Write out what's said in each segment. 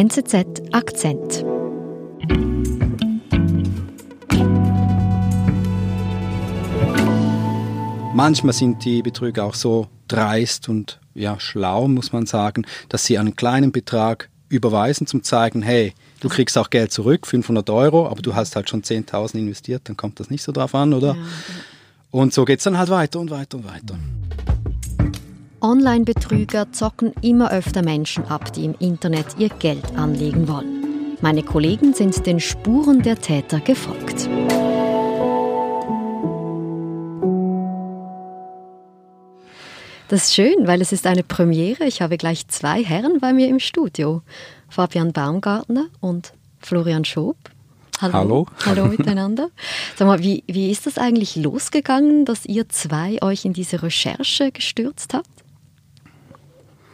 NZZ Akzent. Manchmal sind die Betrüger auch so dreist und ja, schlau, muss man sagen, dass sie einen kleinen Betrag überweisen, zum zeigen, hey, du kriegst auch Geld zurück, 500 Euro, aber du hast halt schon 10.000 investiert, dann kommt das nicht so drauf an, oder? Ja, Und so geht es dann halt weiter und weiter und weiter. Online-Betrüger zocken immer öfter Menschen ab, die im Internet ihr Geld anlegen wollen. Meine Kollegen sind den Spuren der Täter gefolgt. Das ist schön, weil es ist eine Premiere. Ich habe gleich zwei Herren bei mir im Studio. Fabian Baumgartner und Florian Schob. Hallo. Hallo. Hallo miteinander. Sag mal, wie, wie ist das eigentlich losgegangen, dass ihr zwei euch in diese Recherche gestürzt habt?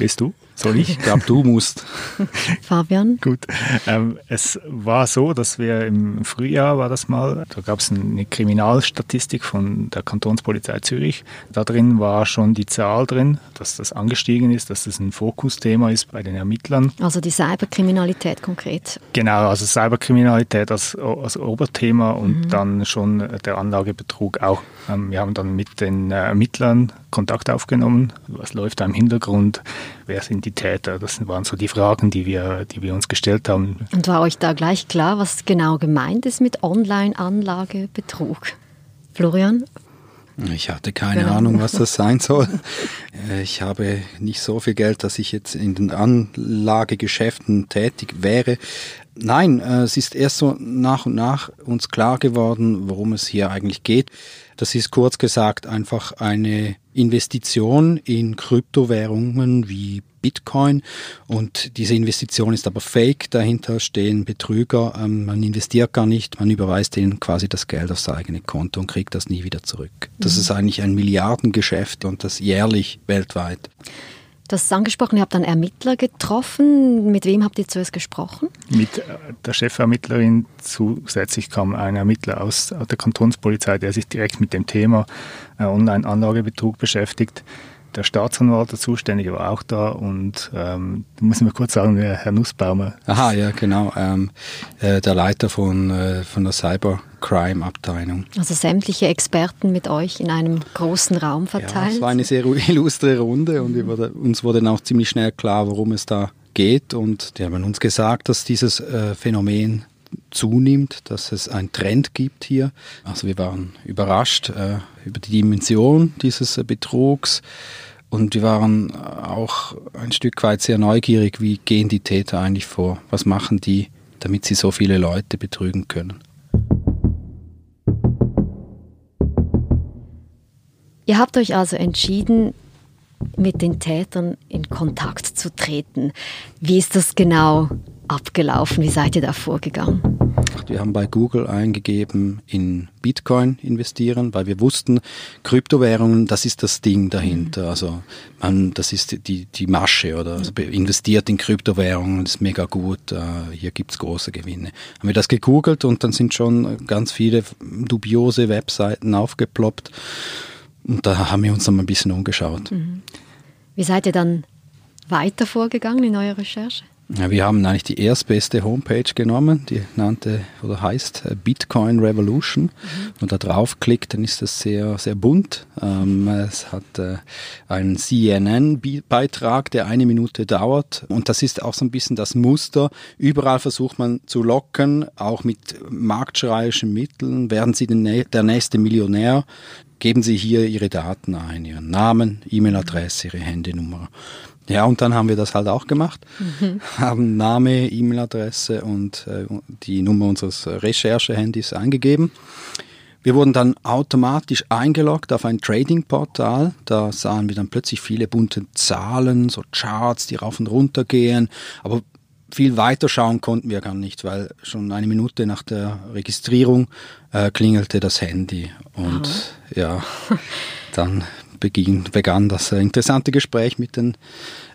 Bist du? Soll ich? Ich glaube, du musst. Fabian? Gut. Ähm, es war so, dass wir im Frühjahr war das mal, da gab es eine Kriminalstatistik von der Kantonspolizei Zürich. Da drin war schon die Zahl drin, dass das angestiegen ist, dass das ein Fokusthema ist bei den Ermittlern. Also die Cyberkriminalität konkret. Genau, also Cyberkriminalität als, als Oberthema und mhm. dann schon der Anlagebetrug auch. Ähm, wir haben dann mit den äh, Ermittlern Kontakt aufgenommen. Was läuft da im Hintergrund? Wer sind die die Täter? Das waren so die Fragen, die wir, die wir uns gestellt haben. Und war euch da gleich klar, was genau gemeint ist mit Online-Anlagebetrug? Florian? Ich hatte keine genau. Ahnung, was das sein soll. Äh, ich habe nicht so viel Geld, dass ich jetzt in den Anlagegeschäften tätig wäre. Nein, äh, es ist erst so nach und nach uns klar geworden, worum es hier eigentlich geht. Das ist kurz gesagt einfach eine Investition in Kryptowährungen wie Bitcoin und diese Investition ist aber fake, dahinter stehen Betrüger, ähm, man investiert gar nicht, man überweist ihnen quasi das Geld aufs eigene Konto und kriegt das nie wieder zurück. Das mhm. ist eigentlich ein Milliardengeschäft und das jährlich weltweit. Hast es angesprochen, ihr habt dann Ermittler getroffen. Mit wem habt ihr zuerst gesprochen? Mit äh, der Chefermittlerin. Zusätzlich kam ein Ermittler aus der Kantonspolizei, der sich direkt mit dem Thema äh, Online-Anlagebetrug beschäftigt. Der Staatsanwalt, der Zuständige, war auch da und ähm, muss mir kurz sagen, Herr Nussbaumer. Aha, ja, genau. Ähm, äh, der Leiter von, äh, von der Cybercrime-Abteilung. Also sämtliche Experten mit euch in einem großen Raum verteilt. Ja, es war eine sehr illustre Runde und wurde, uns wurde dann auch ziemlich schnell klar, worum es da geht. Und die haben uns gesagt, dass dieses äh, Phänomen zunimmt, dass es einen Trend gibt hier. Also wir waren überrascht äh, über die Dimension dieses äh, Betrugs und wir waren auch ein Stück weit sehr neugierig, wie gehen die Täter eigentlich vor? Was machen die, damit sie so viele Leute betrügen können? Ihr habt euch also entschieden, mit den Tätern in Kontakt zu treten. Wie ist das genau abgelaufen? Wie seid ihr da vorgegangen? Wir haben bei Google eingegeben, in Bitcoin investieren, weil wir wussten, Kryptowährungen, das ist das Ding dahinter. Mhm. Also man, das ist die, die Masche oder also investiert in Kryptowährungen, das ist mega gut, uh, hier gibt's große Gewinne. Haben wir das gegoogelt und dann sind schon ganz viele dubiose Webseiten aufgeploppt. Und da haben wir uns dann mal ein bisschen umgeschaut. Mhm. Wie seid ihr dann weiter vorgegangen in eurer Recherche? Wir haben eigentlich die erstbeste Homepage genommen, die nannte oder heißt äh, Bitcoin Revolution. Mhm. Wenn man da draufklickt, dann ist das sehr, sehr bunt. Ähm, es hat äh, einen CNN-Beitrag, der eine Minute dauert. Und das ist auch so ein bisschen das Muster. Überall versucht man zu locken, auch mit marktschreierischen Mitteln. Werden Sie den, der nächste Millionär? Geben Sie hier Ihre Daten ein, Ihren Namen, E-Mail-Adresse, Ihre Handynummer. Ja, und dann haben wir das halt auch gemacht, mhm. haben Name, E-Mail-Adresse und äh, die Nummer unseres Recherche-Handys eingegeben. Wir wurden dann automatisch eingeloggt auf ein Trading-Portal. Da sahen wir dann plötzlich viele bunte Zahlen, so Charts, die rauf und runter gehen. Aber viel weiter schauen konnten wir gar nicht, weil schon eine Minute nach der Registrierung äh, klingelte das Handy. Und oh. ja, dann beginn, begann das äh, interessante Gespräch mit den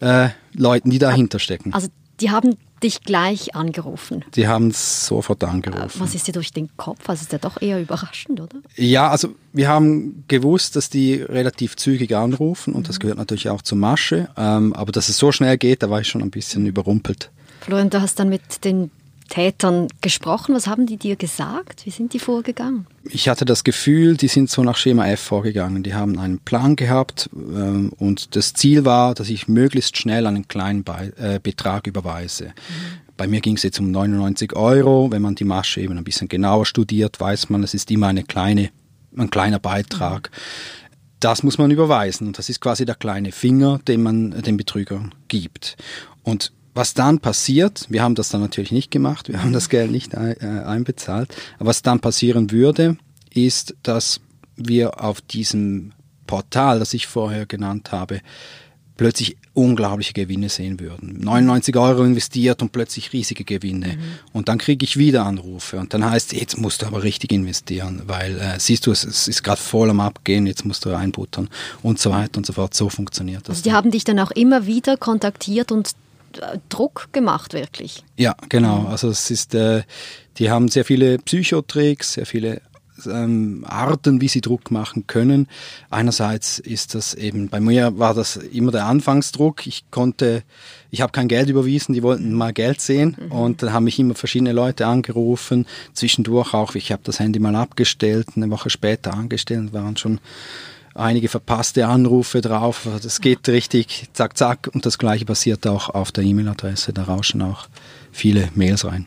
äh, Leuten, die dahinter stecken. Also die haben dich gleich angerufen. Die haben es sofort angerufen. Was ist dir durch den Kopf? Also ist ja doch eher überraschend, oder? Ja, also wir haben gewusst, dass die relativ zügig anrufen und mhm. das gehört natürlich auch zur Masche. Ähm, aber dass es so schnell geht, da war ich schon ein bisschen überrumpelt. Florian, du hast dann mit den Tätern gesprochen. Was haben die dir gesagt? Wie sind die vorgegangen? Ich hatte das Gefühl, die sind so nach Schema F vorgegangen. Die haben einen Plan gehabt ähm, und das Ziel war, dass ich möglichst schnell einen kleinen Be äh, Betrag überweise. Mhm. Bei mir ging es jetzt um 99 Euro. Wenn man die Masche eben ein bisschen genauer studiert, weiß man, es ist immer eine kleine, ein kleiner Beitrag. Mhm. Das muss man überweisen und das ist quasi der kleine Finger, den man dem Betrüger gibt. Und was dann passiert, wir haben das dann natürlich nicht gemacht, wir haben das Geld nicht äh, einbezahlt, aber was dann passieren würde, ist, dass wir auf diesem Portal, das ich vorher genannt habe, plötzlich unglaubliche Gewinne sehen würden. 99 Euro investiert und plötzlich riesige Gewinne. Mhm. Und dann kriege ich wieder Anrufe und dann heißt, jetzt musst du aber richtig investieren, weil äh, siehst du, es, es ist gerade voll am Abgehen, jetzt musst du reinbuttern und so weiter und so fort. So funktioniert das. Also die haben dich dann auch immer wieder kontaktiert und Druck gemacht, wirklich. Ja, genau. Also es ist, äh, die haben sehr viele Psychotricks, sehr viele ähm, Arten, wie sie Druck machen können. Einerseits ist das eben, bei mir war das immer der Anfangsdruck. Ich konnte, ich habe kein Geld überwiesen, die wollten mal Geld sehen mhm. und dann haben mich immer verschiedene Leute angerufen. Zwischendurch auch, ich habe das Handy mal abgestellt, eine Woche später angestellt, waren schon einige verpasste Anrufe drauf. Das geht richtig zack, zack. Und das gleiche passiert auch auf der E-Mail-Adresse. Da rauschen auch viele Mails rein.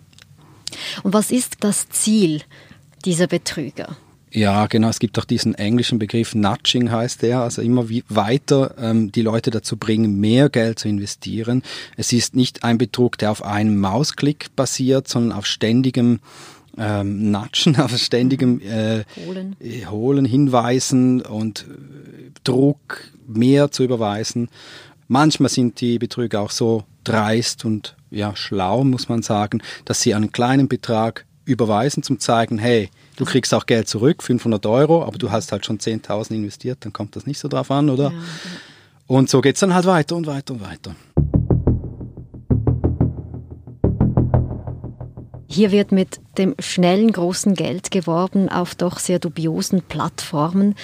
Und was ist das Ziel dieser Betrüger? Ja, genau. Es gibt auch diesen englischen Begriff Nudging heißt der, also immer weiter ähm, die Leute dazu bringen, mehr Geld zu investieren. Es ist nicht ein Betrug, der auf einem Mausklick basiert, sondern auf ständigem ähm, Natschen, auf ständigem äh, Holen. Äh, Holen, Hinweisen und äh, Druck mehr zu überweisen. Manchmal sind die Betrüger auch so dreist und ja schlau, muss man sagen, dass sie einen kleinen Betrag überweisen, zum zeigen, hey, du kriegst auch Geld zurück, 500 Euro, aber du hast halt schon 10.000 investiert, dann kommt das nicht so drauf an, oder? Ja, ja. Und so geht es dann halt weiter und weiter und weiter. Hier wird mit dem schnellen großen Geld geworben auf doch sehr dubiosen Plattformen.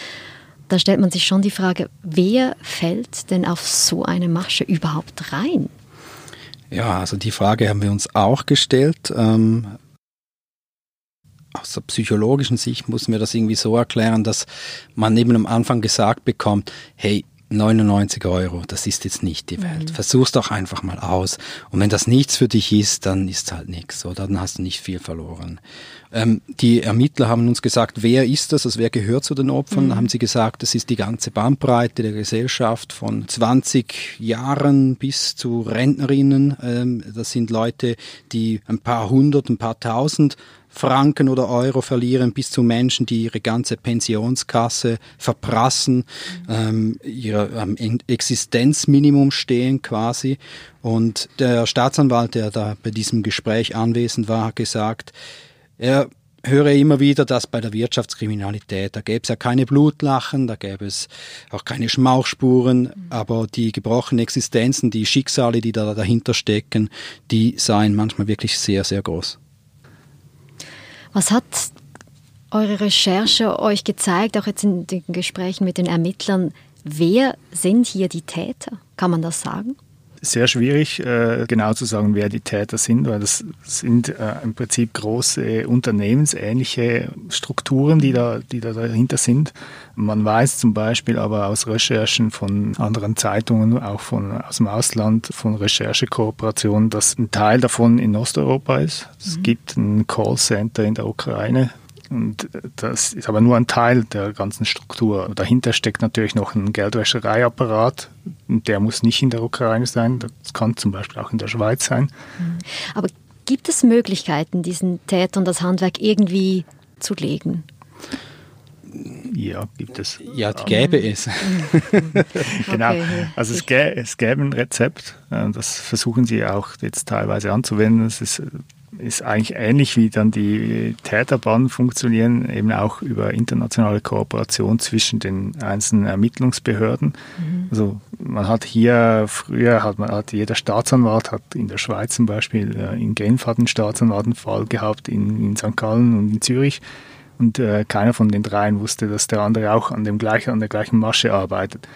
Da stellt man sich schon die Frage, wer fällt denn auf so eine Masche überhaupt rein? Ja, also die Frage haben wir uns auch gestellt. Ähm, aus der psychologischen Sicht muss mir das irgendwie so erklären, dass man eben am Anfang gesagt bekommt, hey, 99 Euro, das ist jetzt nicht die Welt. Mhm. Versuch's doch einfach mal aus. Und wenn das nichts für dich ist, dann ist halt nichts, oder? Dann hast du nicht viel verloren. Ähm, die Ermittler haben uns gesagt, wer ist das, also wer gehört zu den Opfern? Mhm. Haben sie gesagt, das ist die ganze Bandbreite der Gesellschaft von 20 Jahren bis zu Rentnerinnen. Ähm, das sind Leute, die ein paar hundert, ein paar tausend Franken oder Euro verlieren, bis zu Menschen, die ihre ganze Pensionskasse verprassen, ähm, ihr am Existenzminimum stehen quasi. Und der Staatsanwalt, der da bei diesem Gespräch anwesend war, hat gesagt, er höre immer wieder, dass bei der Wirtschaftskriminalität, da gäbe es ja keine Blutlachen, da gäbe es auch keine Schmauchspuren, aber die gebrochenen Existenzen, die Schicksale, die da dahinter stecken, die seien manchmal wirklich sehr, sehr groß. Was hat eure Recherche euch gezeigt, auch jetzt in den Gesprächen mit den Ermittlern? Wer sind hier die Täter? Kann man das sagen? Sehr schwierig, äh, genau zu sagen, wer die Täter sind, weil das sind äh, im Prinzip große unternehmensähnliche Strukturen, die da, die da dahinter sind. Man weiß zum Beispiel aber aus Recherchen von anderen Zeitungen, auch von, aus dem Ausland, von Recherchekooperationen, dass ein Teil davon in Osteuropa ist. Es mhm. gibt ein Callcenter in der Ukraine, und das ist aber nur ein Teil der ganzen Struktur. Dahinter steckt natürlich noch ein Geldwäschereiapparat. Der muss nicht in der Ukraine sein. Das kann zum Beispiel auch in der Schweiz sein. Mhm. Aber gibt es Möglichkeiten, diesen Tätern das Handwerk irgendwie zu legen? Ja, gibt es. Ja, die gäbe es. genau. Also es gäbe, es gäbe ein Rezept. Äh, das versuchen sie auch jetzt teilweise anzuwenden. Es ist ist eigentlich ähnlich wie dann die Täterbanden funktionieren, eben auch über internationale Kooperation zwischen den einzelnen Ermittlungsbehörden. Mhm. Also man hat hier, früher hat man hat jeder Staatsanwalt, hat in der Schweiz zum Beispiel, äh, in Genf hat einen Staatsanwaltenfall gehabt, in, in St. Gallen und in Zürich. Und äh, keiner von den dreien wusste, dass der andere auch an, dem gleichen, an der gleichen Masche arbeitet.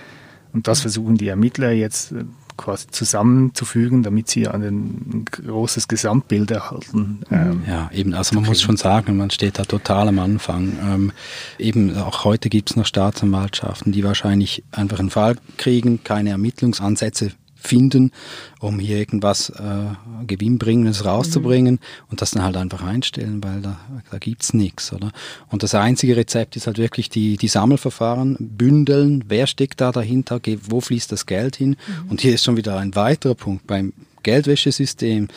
Und das versuchen die Ermittler jetzt äh, quasi zusammenzufügen, damit sie ein großes Gesamtbild erhalten. Ähm, ja, eben, also man muss schon sagen, man steht da total am Anfang. Ähm, eben auch heute gibt es noch Staatsanwaltschaften, die wahrscheinlich einfach einen Fall kriegen, keine Ermittlungsansätze finden, um hier irgendwas äh, Gewinnbringendes rauszubringen mhm. und das dann halt einfach einstellen, weil da, da gibt's nichts, oder? Und das einzige Rezept ist halt wirklich die, die Sammelverfahren, bündeln, wer steckt da dahinter, wo fließt das Geld hin? Mhm. Und hier ist schon wieder ein weiterer Punkt beim Geldwäschesystem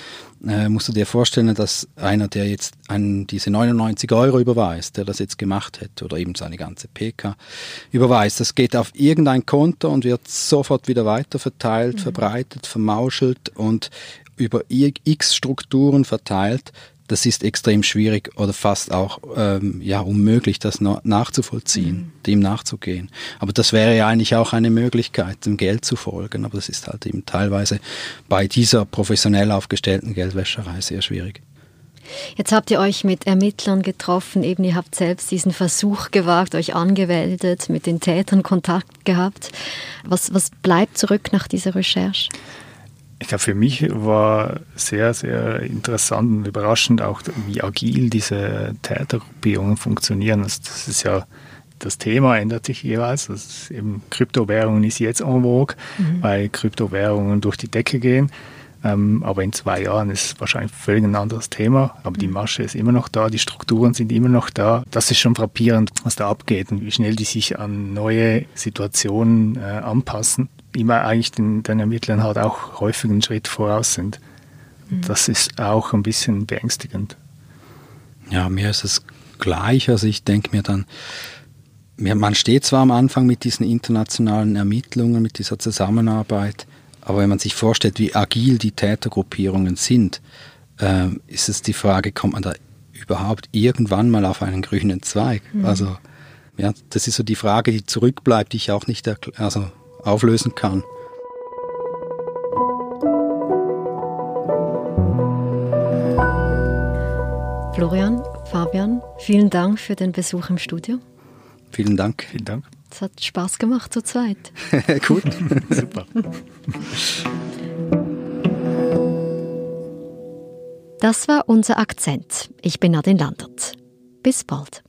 äh, musst du dir vorstellen, dass einer, der jetzt einen, diese 99 Euro überweist, der das jetzt gemacht hätte, oder eben seine ganze PK überweist, das geht auf irgendein Konto und wird sofort wieder weiter verteilt, mhm. verbreitet, vermauschelt und über x Strukturen verteilt, das ist extrem schwierig oder fast auch ähm, ja, unmöglich, das nachzuvollziehen, mhm. dem nachzugehen. Aber das wäre ja eigentlich auch eine Möglichkeit, dem Geld zu folgen. Aber das ist halt eben teilweise bei dieser professionell aufgestellten Geldwäscherei sehr schwierig. Jetzt habt ihr euch mit Ermittlern getroffen, eben ihr habt selbst diesen Versuch gewagt, euch angemeldet, mit den Tätern Kontakt gehabt. Was, was bleibt zurück nach dieser Recherche? Ich glaube, für mich war sehr, sehr interessant und überraschend auch, wie agil diese Tätergruppierungen funktionieren. Also das ist ja das Thema ändert sich jeweils. Das ist eben Kryptowährungen ist jetzt en vogue, mhm. weil Kryptowährungen durch die Decke gehen. Ähm, aber in zwei Jahren ist es wahrscheinlich völlig ein anderes Thema. Aber die mhm. Masche ist immer noch da, die Strukturen sind immer noch da. Das ist schon frappierend, was da abgeht und wie schnell die sich an neue Situationen äh, anpassen immer eigentlich den, den Ermittlern halt auch häufig einen Schritt voraus sind. Mhm. Das ist auch ein bisschen beängstigend. Ja, mir ist es gleich. Also ich denke mir dann, man steht zwar am Anfang mit diesen internationalen Ermittlungen, mit dieser Zusammenarbeit, aber wenn man sich vorstellt, wie agil die Tätergruppierungen sind, äh, ist es die Frage, kommt man da überhaupt irgendwann mal auf einen grünen Zweig? Mhm. Also ja, das ist so die Frage, die zurückbleibt, die ich auch nicht also auflösen kann. Florian, Fabian, vielen Dank für den Besuch im Studio. Vielen Dank. Vielen Dank. Es hat Spaß gemacht zu zweit. Gut, super. Das war unser Akzent. Ich bin Nadine Landert. Bis bald.